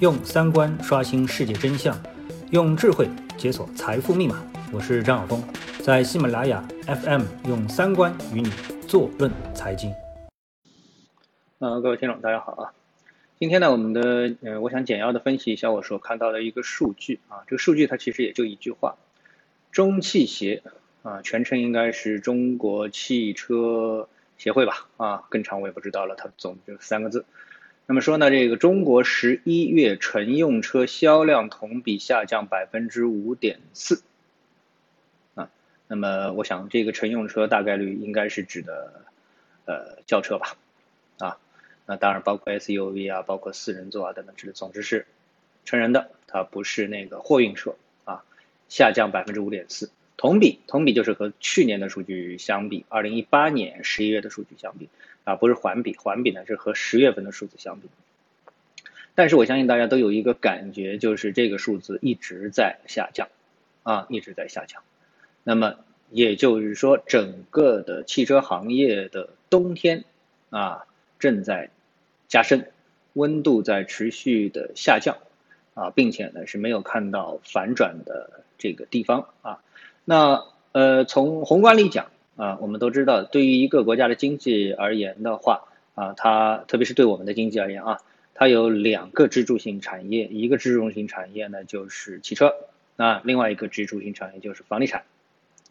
用三观刷新世界真相，用智慧解锁财富密码。我是张晓峰，在喜马拉雅 FM 用三观与你坐论财经。呃，各位听众，大家好啊！今天呢，我们的呃，我想简要的分析一下我所看到的一个数据啊。这个数据它其实也就一句话：中汽协啊，全称应该是中国汽车协会吧？啊，更长我也不知道了，它总就三个字。那么说呢，这个中国十一月乘用车销量同比下降百分之五点四，啊，那么我想这个乘用车大概率应该是指的呃轿车吧，啊，那当然包括 SUV 啊，包括四人座啊等等之类，总之是成人的，它不是那个货运车啊，下降百分之五点四，同比同比就是和去年的数据相比，二零一八年十一月的数据相比。啊，不是环比，环比呢是和十月份的数字相比。但是我相信大家都有一个感觉，就是这个数字一直在下降，啊，一直在下降。那么也就是说，整个的汽车行业的冬天啊正在加深，温度在持续的下降，啊，并且呢是没有看到反转的这个地方啊。那呃，从宏观里讲。啊，我们都知道，对于一个国家的经济而言的话，啊，它特别是对我们的经济而言啊，它有两个支柱性产业，一个支柱性产业呢就是汽车，那，另外一个支柱性产业就是房地产，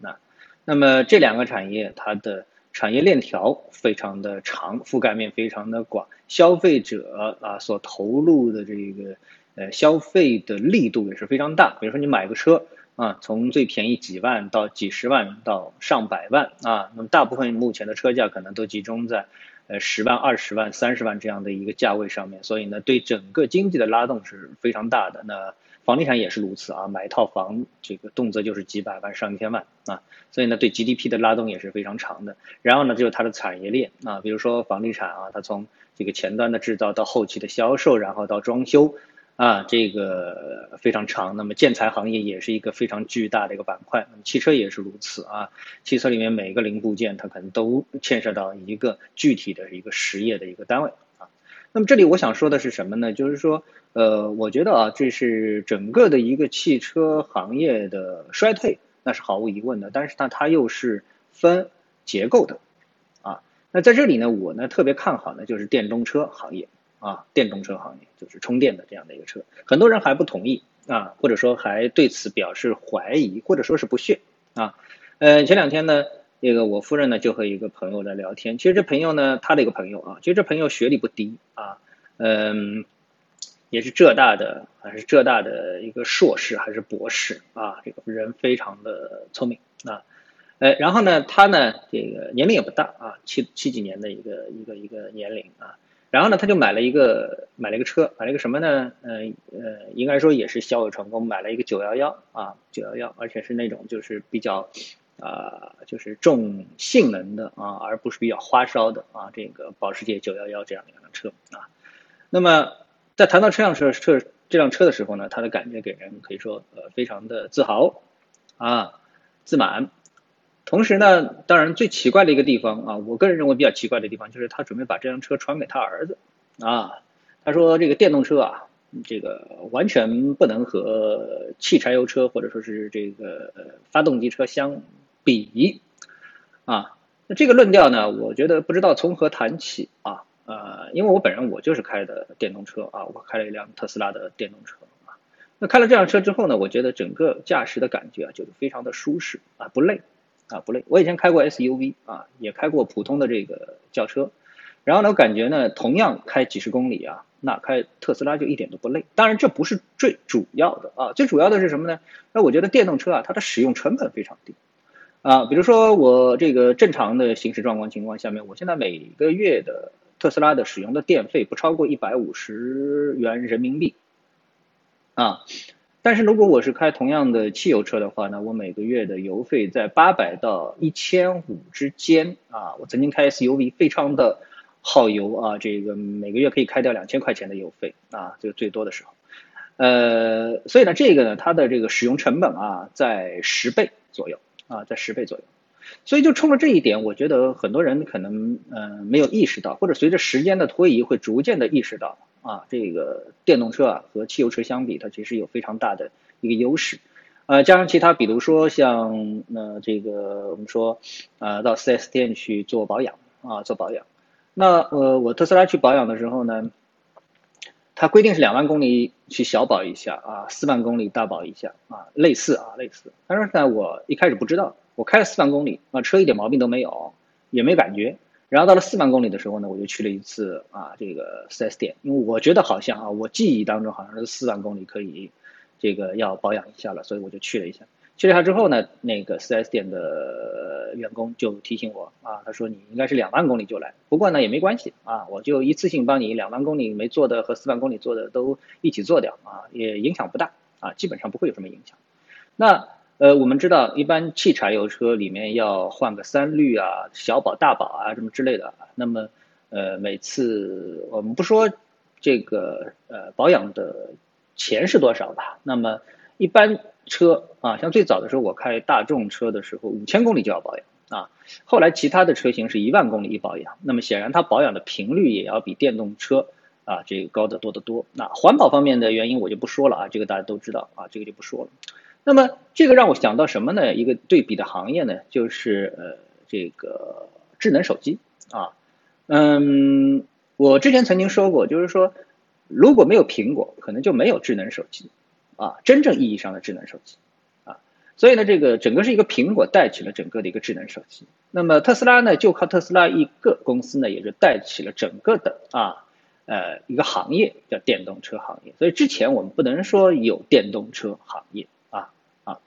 那，那么这两个产业它的产业链条非常的长，覆盖面非常的广，消费者啊所投入的这个呃消费的力度也是非常大，比如说你买个车。啊，从最便宜几万到几十万到上百万啊，那么大部分目前的车价可能都集中在，呃十万、二十万、三十万这样的一个价位上面，所以呢，对整个经济的拉动是非常大的。那房地产也是如此啊，买一套房这个动辄就是几百万、上千万啊，所以呢，对 GDP 的拉动也是非常长的。然后呢，就是它的产业链啊，比如说房地产啊，它从这个前端的制造到后期的销售，然后到装修。啊，这个非常长。那么建材行业也是一个非常巨大的一个板块，汽车也是如此啊。汽车里面每个零部件，它可能都牵涉到一个具体的一个实业的一个单位啊。那么这里我想说的是什么呢？就是说，呃，我觉得啊，这是整个的一个汽车行业的衰退，那是毫无疑问的。但是呢，它又是分结构的啊。那在这里呢，我呢特别看好呢，就是电动车行业。啊，电动车行业就是充电的这样的一个车，很多人还不同意啊，或者说还对此表示怀疑，或者说是不屑啊。呃，前两天呢，那个我夫人呢就和一个朋友在聊天，其实这朋友呢，他的一个朋友啊，其实这朋友学历不低啊，嗯，也是浙大的，还是浙大的一个硕士还是博士啊，这个人非常的聪明啊，呃，然后呢，他呢这个年龄也不大啊，七七几年的一个一个一个年龄啊。然后呢，他就买了一个买了一个车，买了一个什么呢？呃呃，应该说也是小有成功，买了一个九幺幺啊，九幺幺，而且是那种就是比较啊，就是重性能的啊，而不是比较花哨的啊，这个保时捷九幺幺这样的一辆车啊。那么在谈到这辆车车这辆车的时候呢，他的感觉给人可以说呃非常的自豪啊，自满。同时呢，当然最奇怪的一个地方啊，我个人认为比较奇怪的地方就是他准备把这辆车传给他儿子，啊，他说这个电动车啊，这个完全不能和汽柴油车或者说是这个发动机车相比，啊，那这个论调呢，我觉得不知道从何谈起啊，呃，因为我本人我就是开的电动车啊，我开了一辆特斯拉的电动车啊，那开了这辆车之后呢，我觉得整个驾驶的感觉啊，就是非常的舒适啊，不累。啊，不累。我以前开过 SUV 啊，也开过普通的这个轿车，然后呢，我感觉呢，同样开几十公里啊，那开特斯拉就一点都不累。当然，这不是最主要的啊，最主要的是什么呢？那我觉得电动车啊，它的使用成本非常低啊。比如说我这个正常的行驶状况情况下面，我现在每个月的特斯拉的使用的电费不超过一百五十元人民币啊。但是如果我是开同样的汽油车的话呢，我每个月的油费在八百到一千五之间啊。我曾经开 SUV，非常的耗油啊，这个每个月可以开掉两千块钱的油费啊，这个最多的时候。呃，所以呢，这个呢，它的这个使用成本啊，在十倍左右啊，在十倍左右。所以就冲着这一点，我觉得很多人可能嗯没有意识到，或者随着时间的推移会逐渐的意识到。啊，这个电动车啊和汽油车相比，它其实有非常大的一个优势。呃，加上其他，比如说像呃这个我们说呃到 4S 店去做保养啊，做保养。那呃我特斯拉去保养的时候呢，它规定是两万公里去小保一下啊，四万公里大保一下啊，类似啊类似。但是呢，我一开始不知道，我开了四万公里啊，车一点毛病都没有，也没感觉。然后到了四万公里的时候呢，我就去了一次啊，这个 4S 店，因为我觉得好像啊，我记忆当中好像是四万公里可以这个要保养一下了，所以我就去了一下。去了一下之后呢，那个 4S 店的员工就提醒我啊，他说你应该是两万公里就来，不过呢也没关系啊，我就一次性帮你两万公里没做的和四万公里做的都一起做掉啊，也影响不大啊，基本上不会有什么影响。那。呃，我们知道，一般汽柴油车里面要换个三滤啊、小保、大保啊什么之类的。那么，呃，每次我们不说这个呃保养的钱是多少吧？那么一般车啊，像最早的时候我开大众车的时候，五千公里就要保养啊。后来其他的车型是一万公里一保养。那么显然它保养的频率也要比电动车啊这个高得多得多。那环保方面的原因我就不说了啊，这个大家都知道啊，这个就不说了。那么这个让我想到什么呢？一个对比的行业呢，就是呃这个智能手机啊，嗯，我之前曾经说过，就是说如果没有苹果，可能就没有智能手机啊，真正意义上的智能手机啊，所以呢，这个整个是一个苹果带起了整个的一个智能手机，那么特斯拉呢，就靠特斯拉一个公司呢，也就带起了整个的啊呃一个行业叫电动车行业，所以之前我们不能说有电动车行业。啊，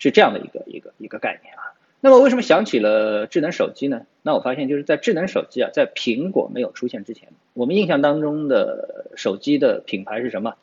是这样的一个一个一个概念啊。那么为什么想起了智能手机呢？那我发现就是在智能手机啊，在苹果没有出现之前，我们印象当中的手机的品牌是什么？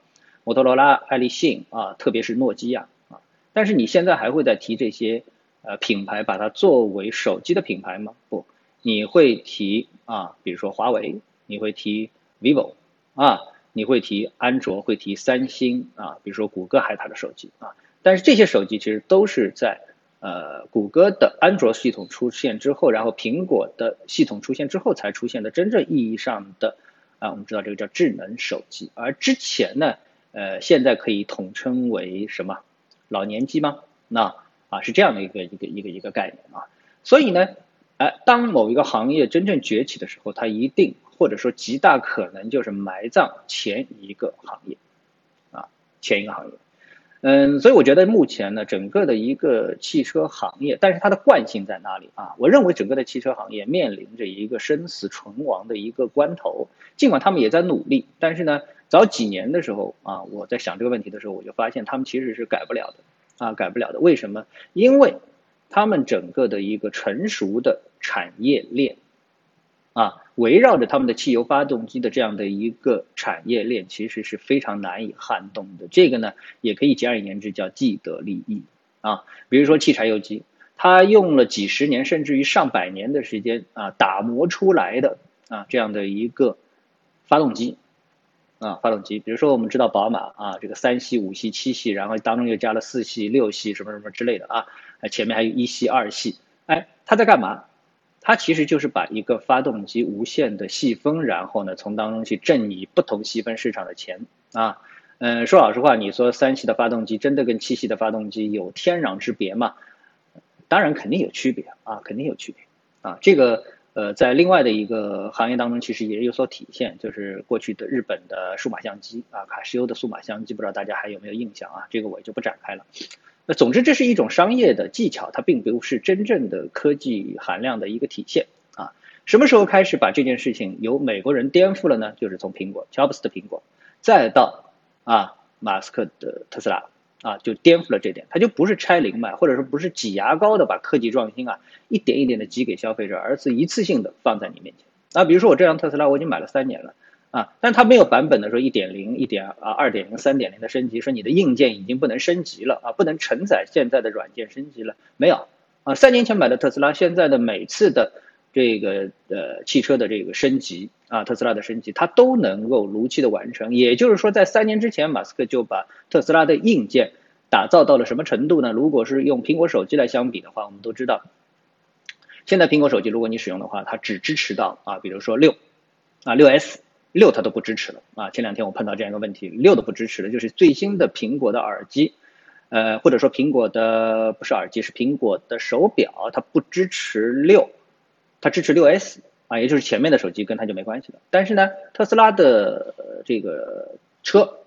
摩托罗拉、爱立信啊，特别是诺基亚啊。但是你现在还会再提这些呃品牌，把它作为手机的品牌吗？不，你会提啊，比如说华为，你会提 vivo 啊，你会提安卓，会提三星啊，比如说谷歌还有它的手机啊。但是这些手机其实都是在呃谷歌的安卓系统出现之后，然后苹果的系统出现之后才出现的真正意义上的啊，我们知道这个叫智能手机。而之前呢，呃，现在可以统称为什么？老年机吗？那啊是这样的一个一个一个一个概念啊。所以呢，哎，当某一个行业真正崛起的时候，它一定或者说极大可能就是埋葬前一个行业啊，前一个行业。嗯，所以我觉得目前呢，整个的一个汽车行业，但是它的惯性在哪里啊？我认为整个的汽车行业面临着一个生死存亡的一个关头。尽管他们也在努力，但是呢，早几年的时候啊，我在想这个问题的时候，我就发现他们其实是改不了的啊，改不了的。为什么？因为他们整个的一个成熟的产业链。啊，围绕着他们的汽油发动机的这样的一个产业链，其实是非常难以撼动的。这个呢，也可以简而言之叫既得利益啊。比如说汽柴油机，它用了几十年甚至于上百年的时间啊，打磨出来的啊这样的一个发动机啊，发动机。比如说我们知道宝马啊，这个三系、五系、七系，然后当中又加了四系、六系什么什么之类的啊，前面还有一系、二系，哎，它在干嘛？它其实就是把一个发动机无限的细分，然后呢，从当中去挣你不同细分市场的钱啊。嗯，说老实话，你说三系的发动机真的跟七系的发动机有天壤之别吗？当然肯定有区别啊，肯定有区别啊。这个呃，在另外的一个行业当中，其实也有所体现，就是过去的日本的数码相机啊，卡西欧的数码相机，不知道大家还有没有印象啊？这个我就不展开了。那总之，这是一种商业的技巧，它并不是真正的科技含量的一个体现啊。什么时候开始把这件事情由美国人颠覆了呢？就是从苹果乔布斯的苹果，再到啊马斯克的特斯拉啊，就颠覆了这点。它就不是拆零卖，或者说不是挤牙膏的把科技创新啊一点一点的挤给消费者，而是一次性的放在你面前啊。比如说我这辆特斯拉，我已经买了三年了。啊，但它没有版本的说一点零、一点啊、二点零、三点零的升级，说你的硬件已经不能升级了啊，不能承载现在的软件升级了，没有啊。三年前买的特斯拉，现在的每次的这个呃汽车的这个升级啊，特斯拉的升级，它都能够如期的完成。也就是说，在三年之前，马斯克就把特斯拉的硬件打造到了什么程度呢？如果是用苹果手机来相比的话，我们都知道，现在苹果手机如果你使用的话，它只支持到啊，比如说六啊六 S。六它都不支持了啊。前两天我碰到这样一个问题，六都不支持了，就是最新的苹果的耳机，呃，或者说苹果的不是耳机，是苹果的手表，它不支持六，它支持六 S 啊，也就是前面的手机跟它就没关系了。但是呢，特斯拉的这个车。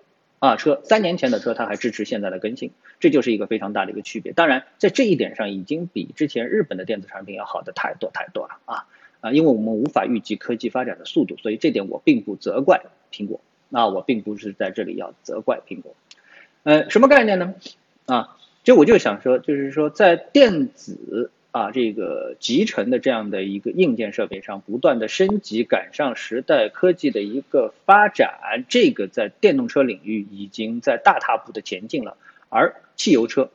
啊，车三年前的车，它还支持现在的更新，这就是一个非常大的一个区别。当然，在这一点上，已经比之前日本的电子产品要好的太多太多了啊啊！因为我们无法预计科技发展的速度，所以这点我并不责怪苹果。那我并不是在这里要责怪苹果。呃，什么概念呢？啊，就我就想说，就是说在电子。啊，这个集成的这样的一个硬件设备上不断的升级，赶上时代科技的一个发展，这个在电动车领域已经在大踏步的前进了，而汽油车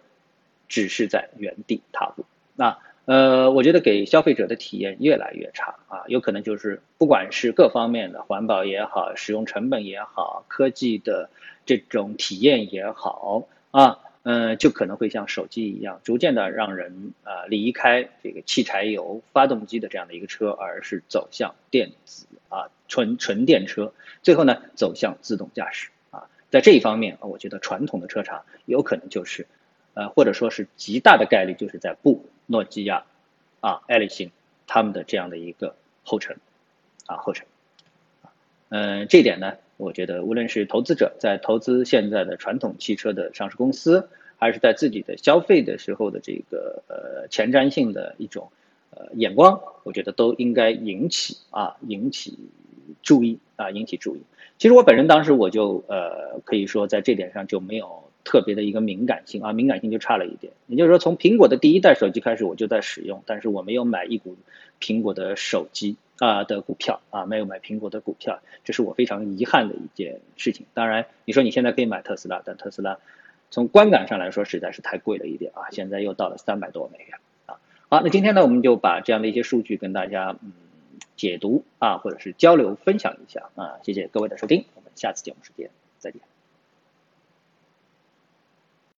只是在原地踏步。那呃，我觉得给消费者的体验越来越差啊，有可能就是不管是各方面的环保也好，使用成本也好，科技的这种体验也好啊。嗯，就可能会像手机一样，逐渐的让人啊离开这个汽柴油发动机的这样的一个车，而是走向电子啊纯纯电车，最后呢走向自动驾驶啊。在这一方面啊，我觉得传统的车厂有可能就是，呃或者说是极大的概率就是在布诺基亚啊爱立信他们的这样的一个后尘啊后尘。嗯，这点呢。我觉得，无论是投资者在投资现在的传统汽车的上市公司，还是在自己的消费的时候的这个呃前瞻性的一种呃眼光，我觉得都应该引起啊引起注意啊引起注意。其实我本人当时我就呃可以说在这点上就没有特别的一个敏感性啊敏感性就差了一点。也就是说，从苹果的第一代手机开始我就在使用，但是我没有买一股苹果的手机。啊的股票啊，没有买苹果的股票，这是我非常遗憾的一件事情。当然，你说你现在可以买特斯拉，但特斯拉从观感上来说实在是太贵了一点啊，现在又到了三百多美元啊。好，那今天呢，我们就把这样的一些数据跟大家嗯解读啊，或者是交流分享一下啊。谢谢各位的收听，我们下次节目时间再见。